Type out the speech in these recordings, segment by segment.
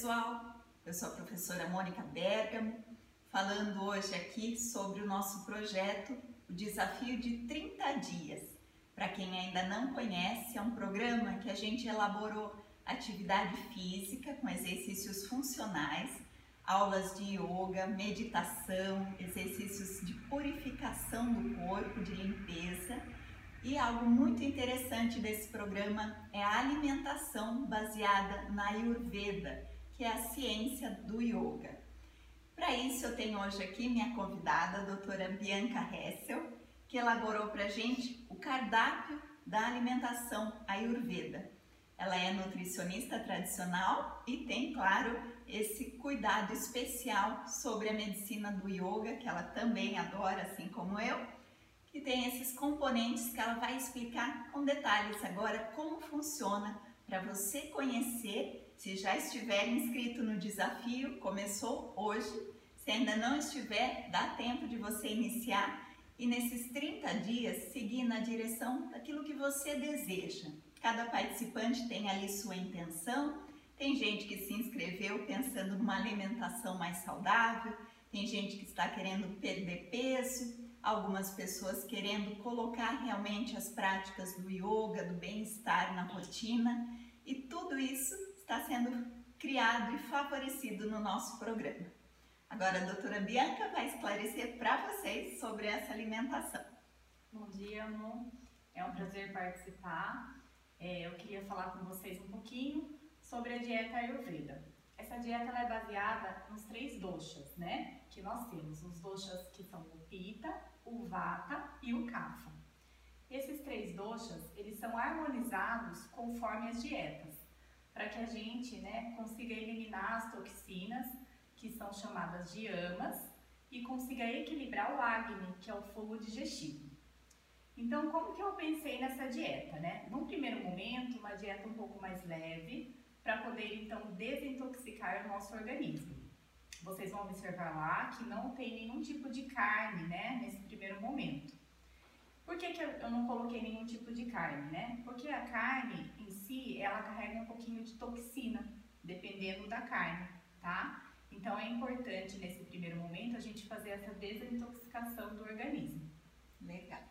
pessoal, eu sou a professora Mônica Bergamo, falando hoje aqui sobre o nosso projeto, o Desafio de 30 Dias. Para quem ainda não conhece, é um programa que a gente elaborou atividade física com exercícios funcionais, aulas de yoga, meditação, exercícios de purificação do corpo, de limpeza. E algo muito interessante desse programa é a alimentação baseada na Ayurveda, que é a ciência do yoga. Para isso, eu tenho hoje aqui minha convidada, a doutora Bianca Hessel, que elaborou para a gente o cardápio da alimentação Ayurveda. Ela é nutricionista tradicional e tem, claro, esse cuidado especial sobre a medicina do yoga, que ela também adora, assim como eu, que tem esses componentes que ela vai explicar com detalhes agora como funciona para você conhecer se já estiver inscrito no desafio, começou hoje. Se ainda não estiver, dá tempo de você iniciar e nesses 30 dias seguir na direção daquilo que você deseja. Cada participante tem ali sua intenção. Tem gente que se inscreveu pensando numa alimentação mais saudável, tem gente que está querendo perder peso, algumas pessoas querendo colocar realmente as práticas do yoga, do bem-estar na rotina, e tudo isso está sendo criado e favorecido no nosso programa. Agora a doutora Bianca vai esclarecer para vocês sobre essa alimentação. Bom dia, amor. É um prazer participar. É, eu queria falar com vocês um pouquinho sobre a dieta Ayurveda. Essa dieta é baseada nos três doshas, né? Que nós temos, os doshas que são o Pitta, o Vata e o Kapha. Esses três doshas, eles são harmonizados conforme as dietas para que a gente né, consiga eliminar as toxinas, que são chamadas de amas, e consiga equilibrar o Agni, que é o fogo digestivo. Então, como que eu pensei nessa dieta, né? Num primeiro momento, uma dieta um pouco mais leve, para poder então desintoxicar o nosso organismo. Vocês vão observar lá que não tem nenhum tipo de carne, né, nesse primeiro momento. Por que, que eu não coloquei nenhum tipo de carne, né? Porque a carne si, ela carrega um pouquinho de toxina, dependendo da carne, tá? Então é importante nesse primeiro momento a gente fazer essa desintoxicação do organismo. Legal.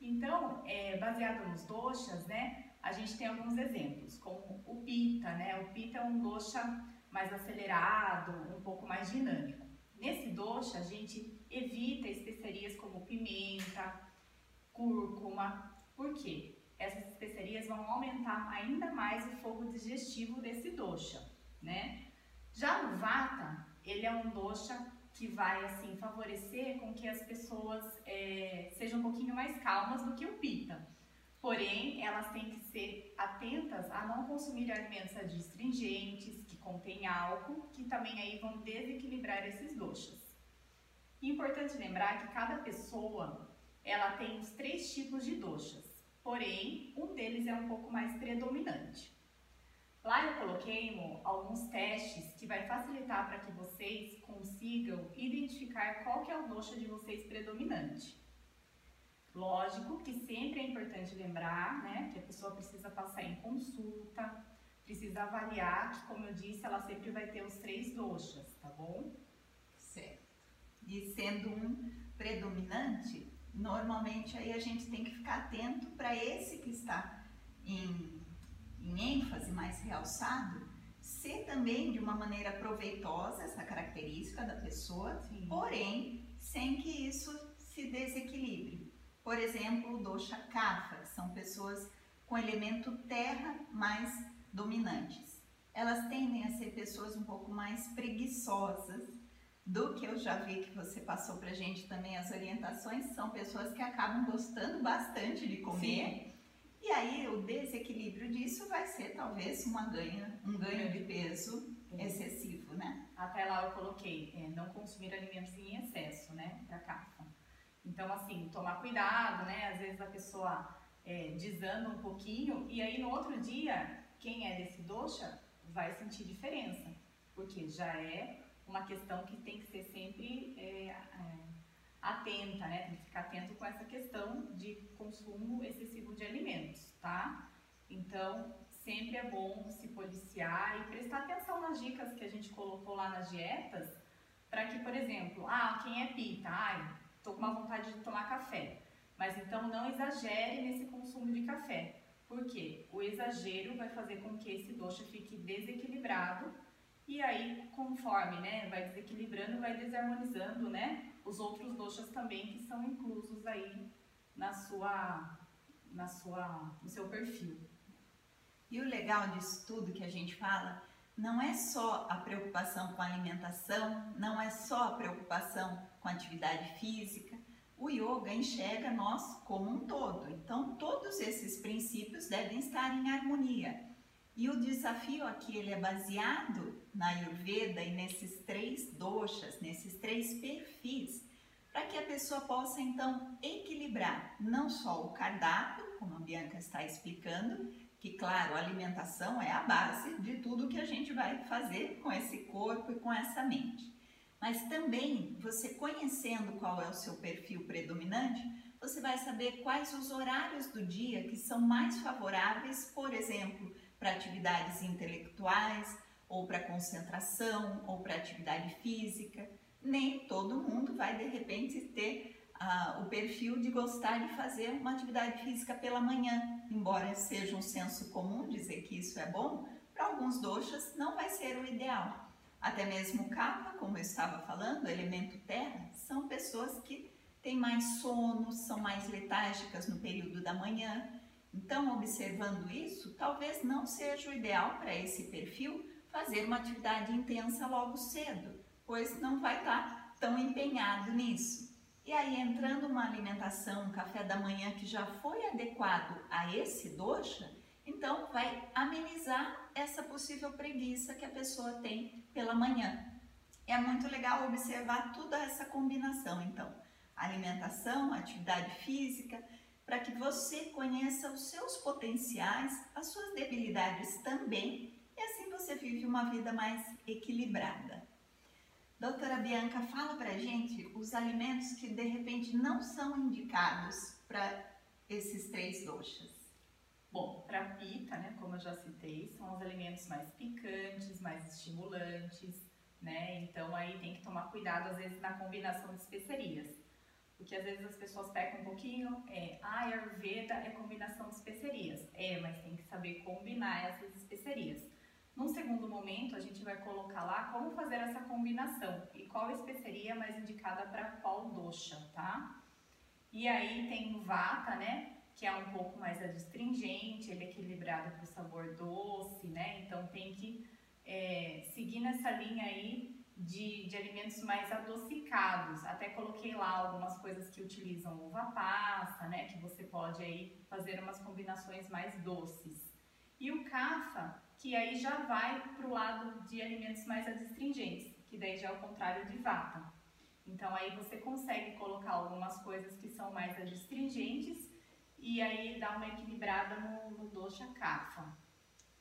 Então, é, baseado nos doshas, né, a gente tem alguns exemplos, como o pita, né? O pita é um dosha mais acelerado, um pouco mais dinâmico. Nesse dosha, a gente evita especiarias como pimenta, cúrcuma. Por quê? Essas especiarias vão aumentar ainda mais o fogo digestivo desse dosha, né? Já no vata, ele é um dosha que vai assim favorecer com que as pessoas é, sejam um pouquinho mais calmas do que o pita. Porém, elas têm que ser atentas a não consumir alimentos adstringentes, que contêm álcool, que também aí vão desequilibrar esses doshas. Importante lembrar que cada pessoa ela tem os três tipos de doshas, porém um deles é um pouco mais predominante. Lá eu coloquei alguns testes que vai facilitar para que vocês consigam identificar qual que é o dosha de vocês predominante. Lógico que sempre é importante lembrar, né, que a pessoa precisa passar em consulta, precisa avaliar que, como eu disse, ela sempre vai ter os três doshas, tá bom? Certo. E sendo um predominante, normalmente aí a gente tem que ficar atento para esse que está em, em ênfase mais realçado, ser também de uma maneira proveitosa essa característica da pessoa, Sim. porém sem que isso se desequilibre. Por exemplo, o dosha kapha, que são pessoas com elemento terra mais dominantes. Elas tendem a ser pessoas um pouco mais preguiçosas, do que eu já vi que você passou pra gente também as orientações, são pessoas que acabam gostando bastante de comer. Sim. E aí o desequilíbrio disso vai ser talvez uma ganha, um ganho de peso excessivo, né? Até lá eu coloquei, é, não consumir alimentos em excesso, né, da CAFA. Então, assim, tomar cuidado, né? Às vezes a pessoa é, desanda um pouquinho e aí no outro dia, quem é desse doxa vai sentir diferença, porque já é uma questão que tem que ser sempre é, é, atenta, né? Tem que ficar atento com essa questão de consumo excessivo de alimentos, tá? Então, sempre é bom se policiar e prestar atenção nas dicas que a gente colocou lá nas dietas para que, por exemplo, ah, quem é pita, ai, tô com uma vontade de tomar café. Mas então não exagere nesse consumo de café. Porque o exagero vai fazer com que esse dosha fique desequilibrado e aí, conforme né, vai desequilibrando, vai desarmonizando né, os outros doshas também que são inclusos aí na sua, na sua, no seu perfil. E o legal disso tudo que a gente fala não é só a preocupação com a alimentação, não é só a preocupação com a atividade física. O yoga enxerga nós como um todo. Então, todos esses princípios devem estar em harmonia. E o desafio aqui ele é baseado na Ayurveda e nesses três doshas, nesses três perfis, para que a pessoa possa então equilibrar não só o cardápio, como a Bianca está explicando, que claro, a alimentação é a base de tudo que a gente vai fazer com esse corpo e com essa mente. Mas também você conhecendo qual é o seu perfil predominante, você vai saber quais os horários do dia que são mais favoráveis, por exemplo, para atividades intelectuais, ou para concentração, ou para atividade física. Nem todo mundo vai de repente ter ah, o perfil de gostar de fazer uma atividade física pela manhã, embora seja um senso comum dizer que isso é bom, para alguns doxas não vai ser o ideal. Até mesmo o capa, como eu estava falando, elemento terra, são pessoas que têm mais sono, são mais letárgicas no período da manhã. Então, observando isso, talvez não seja o ideal para esse perfil fazer uma atividade intensa logo cedo, pois não vai estar tão empenhado nisso. E aí, entrando uma alimentação, um café da manhã que já foi adequado a esse dosha, então vai amenizar essa possível preguiça que a pessoa tem pela manhã. É muito legal observar toda essa combinação, então, alimentação, atividade física, para que você conheça os seus potenciais, as suas debilidades também, e assim você vive uma vida mais equilibrada. Doutora Bianca, fala pra gente os alimentos que de repente não são indicados para esses três doxas. Bom, para pita, né, como eu já citei, são os alimentos mais picantes, mais estimulantes, né? Então aí tem que tomar cuidado às vezes na combinação de especiarias. Porque às vezes as pessoas pecam um pouquinho, é, ah, Ayurveda é combinação de especiarias. É, mas tem que saber combinar essas especiarias. Num segundo momento, a gente vai colocar lá como fazer essa combinação e qual especiaria mais indicada para qual dosha, tá? E aí tem o vata, né? Que é um pouco mais adstringente, ele é equilibrado para o sabor doce, né? Então tem que é, seguir nessa linha aí de, de alimentos mais adocicados. Até coloquei lá algumas coisas que utilizam uva passa, né? Que você pode aí fazer umas combinações mais doces. E o kafa que aí já vai para o lado de alimentos mais adstringentes, que daí já é o contrário de vata. Então aí você consegue colocar algumas coisas que são mais adstringentes e aí dá uma equilibrada no, no dosha kapha.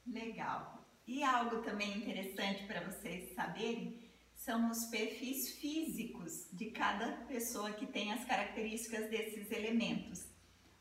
Legal. E algo também interessante para vocês saberem são os perfis físicos de cada pessoa que tem as características desses elementos.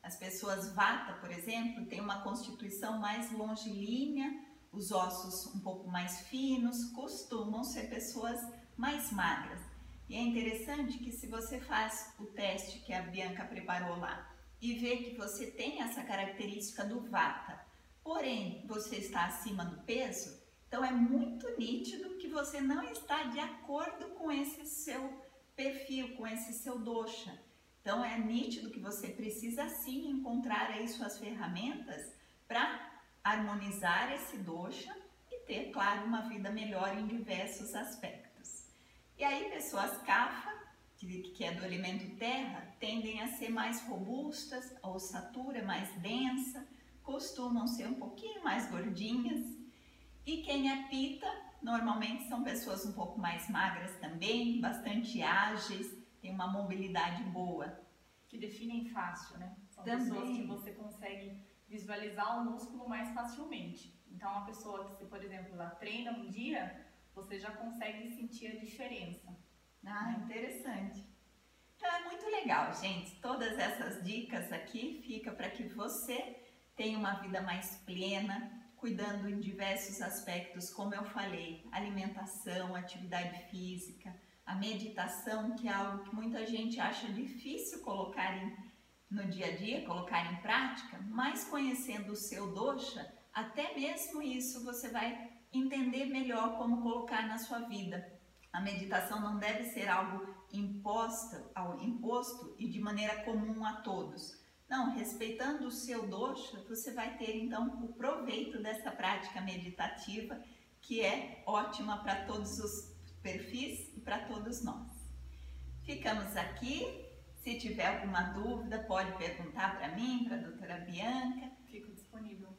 As pessoas vata, por exemplo, têm uma constituição mais longilínea, os ossos um pouco mais finos, costumam ser pessoas mais magras. E é interessante que se você faz o teste que a Bianca preparou lá e vê que você tem essa característica do vata, porém você está acima do peso, então é muito nítido que você não está de acordo com esse seu perfil, com esse seu dosha. Então é nítido que você precisa sim encontrar aí suas ferramentas para harmonizar esse dosha e ter, claro, uma vida melhor em diversos aspectos. E aí, pessoas kapha, que é do elemento terra, tendem a ser mais robustas, a ossatura é mais densa, costumam ser um pouquinho mais gordinhas. Quem é pita, normalmente são pessoas um pouco mais magras também, bastante ágeis, têm uma mobilidade boa. Que definem fácil, né? São também. pessoas que você consegue visualizar o músculo mais facilmente. Então, uma pessoa que, se, por exemplo, ela treina um dia, você já consegue sentir a diferença. Ah, interessante. Então, é muito legal, gente. Todas essas dicas aqui fica para que você tenha uma vida mais plena, cuidando em diversos aspectos, como eu falei, alimentação, atividade física, a meditação, que é algo que muita gente acha difícil colocar em, no dia a dia, colocar em prática, mas conhecendo o seu dosha, até mesmo isso você vai entender melhor como colocar na sua vida. A meditação não deve ser algo imposto, imposto e de maneira comum a todos. Não, respeitando o seu dosha, você vai ter então o proveito dessa prática meditativa que é ótima para todos os perfis e para todos nós. Ficamos aqui. Se tiver alguma dúvida, pode perguntar para mim, para a doutora Bianca. Fico disponível.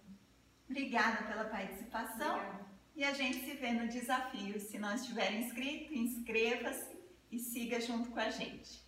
Obrigada pela participação. Obrigada. E a gente se vê no desafio. Se não estiver inscrito, inscreva-se e siga junto com a gente.